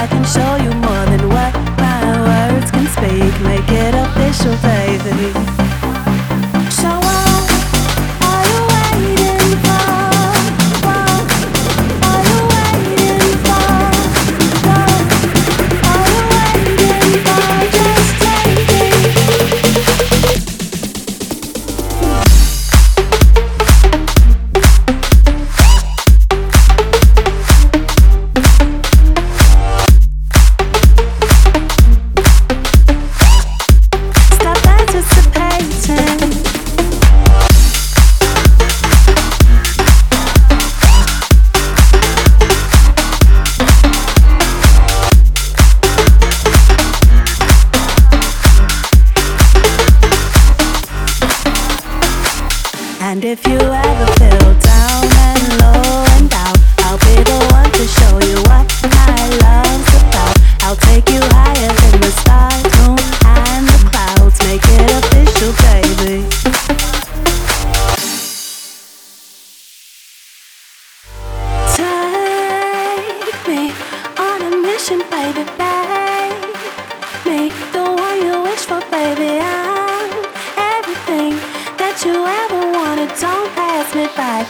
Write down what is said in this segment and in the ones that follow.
I can show you more. And if you ever feel down and low and out, I'll be the one to show you what my love's about. I'll take you higher than the stars, moon, and the clouds. Make it official, baby. Take me on a mission, baby, babe.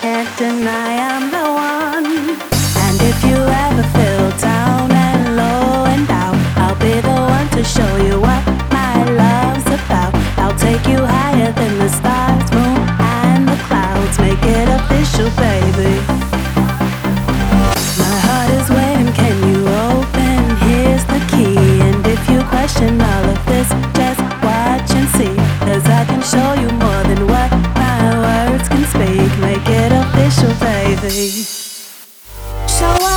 Can't deny I'm the one. And if you ever feel down and low and out, I'll be the one to show you what my love's about. I'll take you higher than the stars, moon, and the clouds. Make it official, baby. My heart is waiting, can you open? Here's the key. And if you question all of this, just watch and see. Cause I can show you. 谁？